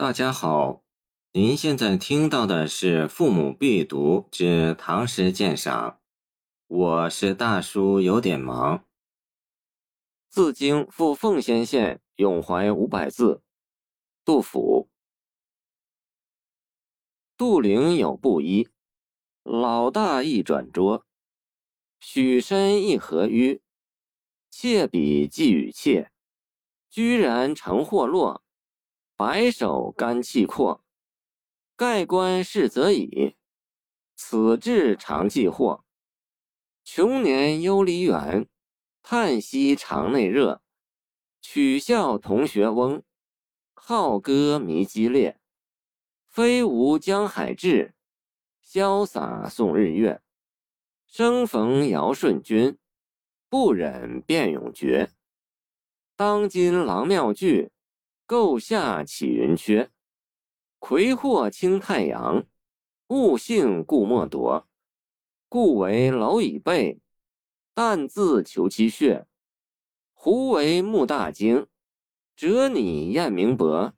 大家好，您现在听到的是《父母必读之唐诗鉴赏》，我是大叔，有点忙。自京赴奉先县咏怀五百字，杜甫。杜陵有布衣，老大一转桌，许身一合淤，妾比寄与妾，居然成祸落。白首甘气阔，盖棺事则已。此志常记祸。穷年忧离远，叹息肠内热。取笑同学翁，好歌迷激烈。飞吴江海志，潇洒送日月。生逢尧舜君，不忍便永绝。当今郎庙具。构下起云缺，魁祸清太阳，物性故莫夺。故为蝼蚁背，但自求其穴。胡为木大惊，折拟验明伯。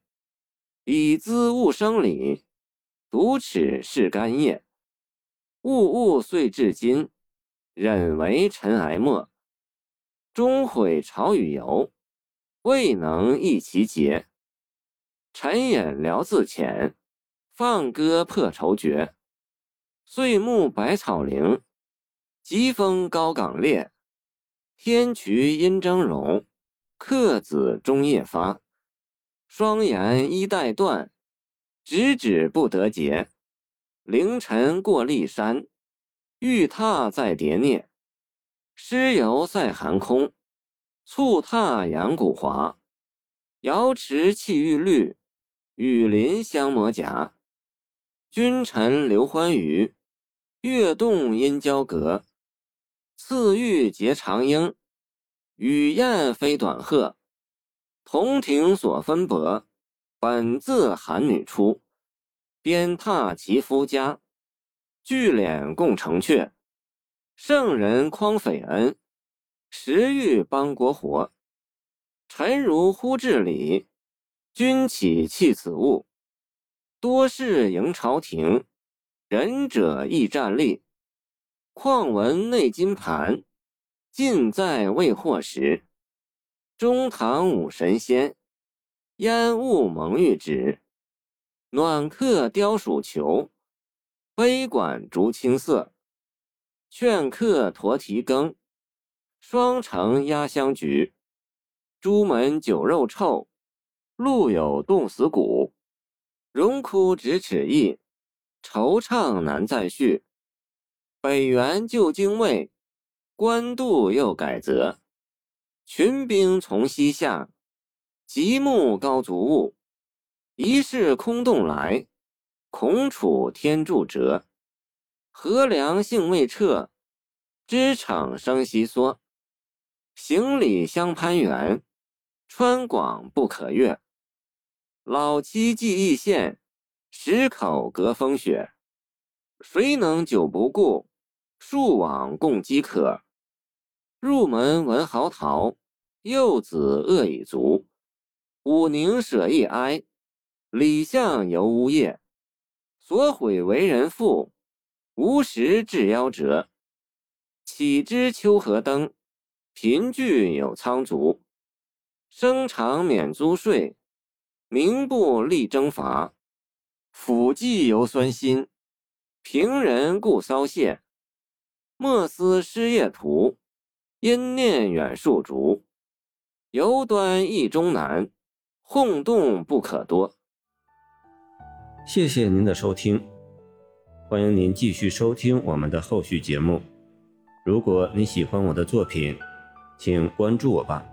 以资物生理，独齿是干叶。物物遂至今，忍为尘埃没。终悔朝与游。未能一其节，沉饮聊自浅，放歌破愁绝。岁暮百草零，疾风高岗裂。天衢阴峥嵘，客子终夜发。双檐衣带断，直指不得节。凌晨过骊山，欲踏再叠啮。诗游在寒空。促踏阳谷华，瑶池气玉绿，雨林相摩甲。君臣留欢娱，月动阴交阁。次玉结长缨，雨燕飞短鹤。同庭所分伯，本自寒女出。鞭挞其夫家，聚敛共成阙。圣人匡匪恩。时欲邦国活，臣如忽至礼，君岂弃此物？多事迎朝廷，仁者亦站立。况闻内金盘，尽在未获时。中堂五神仙，烟雾蒙玉指。暖客雕鼠裘，杯管竹青色。劝客驼蹄羹。双城压香菊，朱门酒肉臭，路有冻死骨。荣枯咫尺意，惆怅难再续。北元旧京卫，官渡又改则。群兵从西下，极目高足物。一世空洞来，恐楚天柱折。河梁性未彻，枝场生稀缩。行李相攀援，川广不可越。老妻寄义县，十口隔风雪。谁能久不顾？戍往共饥渴。入门闻嚎啕，幼子饿已足。武宁舍一哀，李相犹呜咽。所毁为人妇，无时至夭折。岂知秋河灯？贫聚有仓卒，生常免租税，名不力征伐。府计犹酸辛，平人故骚谢。莫思失业途，因念远戍逐。游端意中难，轰动不可多。谢谢您的收听，欢迎您继续收听我们的后续节目。如果你喜欢我的作品，请关注我吧。